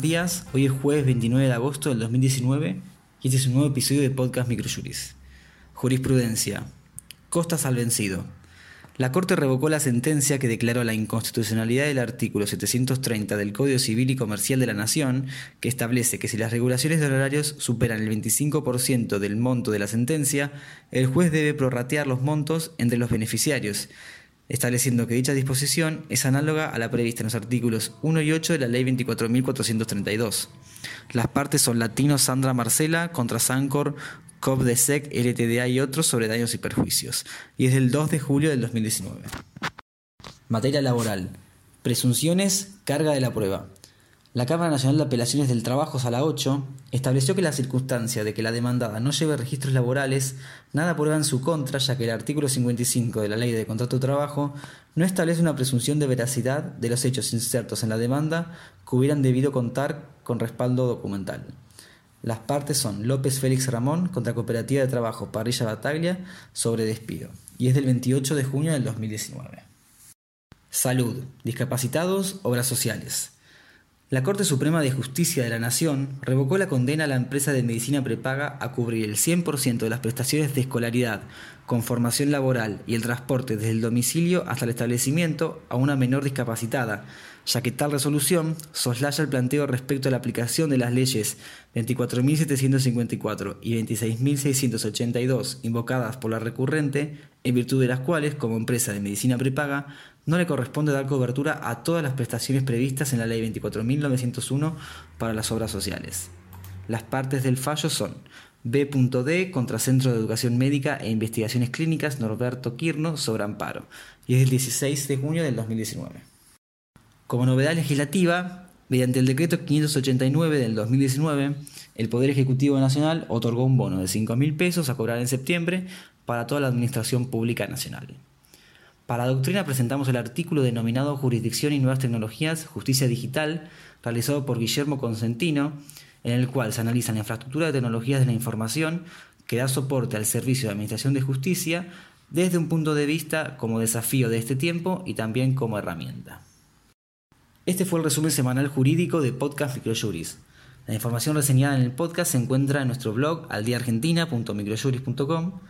días. Hoy es jueves 29 de agosto del 2019 y este es un nuevo episodio de Podcast Microjuris. Jurisprudencia. Costas al vencido. La Corte revocó la sentencia que declaró la inconstitucionalidad del artículo 730 del Código Civil y Comercial de la Nación, que establece que si las regulaciones de horarios superan el 25% del monto de la sentencia, el juez debe prorratear los montos entre los beneficiarios, estableciendo que dicha disposición es análoga a la prevista en los artículos 1 y 8 de la Ley 24.432. Las partes son Latino Sandra Marcela contra Sancor COP-DESEC, LTDA y otros sobre daños y perjuicios, y es del 2 de julio del 2019. Materia laboral. Presunciones, carga de la prueba. La Cámara Nacional de Apelaciones del Trabajo, Sala 8, estableció que la circunstancia de que la demandada no lleve registros laborales nada prueba en su contra, ya que el artículo 55 de la Ley de Contrato de Trabajo no establece una presunción de veracidad de los hechos insertos en la demanda que hubieran debido contar con respaldo documental. Las partes son López Félix Ramón contra Cooperativa de Trabajo Parrilla Bataglia sobre despido y es del 28 de junio del 2019. Salud, discapacitados, obras sociales. La Corte Suprema de Justicia de la Nación revocó la condena a la empresa de medicina prepaga a cubrir el 100% de las prestaciones de escolaridad, con formación laboral y el transporte desde el domicilio hasta el establecimiento a una menor discapacitada, ya que tal resolución soslaya el planteo respecto a la aplicación de las leyes 24.754 y 26.682 invocadas por la recurrente, en virtud de las cuales, como empresa de medicina prepaga, no le corresponde dar cobertura a todas las prestaciones previstas en la Ley 24.901 para las obras sociales. Las partes del fallo son B.D. contra Centro de Educación Médica e Investigaciones Clínicas Norberto Quirno sobre amparo, y es del 16 de junio del 2019. Como novedad legislativa, mediante el decreto 589 del 2019, el Poder Ejecutivo Nacional otorgó un bono de 5.000 pesos a cobrar en septiembre para toda la Administración Pública Nacional. Para la doctrina presentamos el artículo denominado Jurisdicción y Nuevas Tecnologías, Justicia Digital, realizado por Guillermo Consentino, en el cual se analiza la infraestructura de tecnologías de la información que da soporte al servicio de administración de justicia desde un punto de vista como desafío de este tiempo y también como herramienta. Este fue el resumen semanal jurídico de Podcast Microjuris. La información reseñada en el podcast se encuentra en nuestro blog aldiargentina.microjuris.com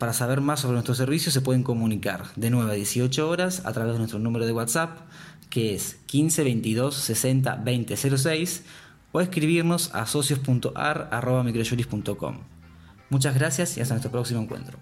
para saber más sobre nuestros servicios se pueden comunicar de 9 a 18 horas a través de nuestro número de WhatsApp que es 15 22 60 20 06 o escribirnos a socios.ar.microjuris.com. Muchas gracias y hasta nuestro próximo encuentro.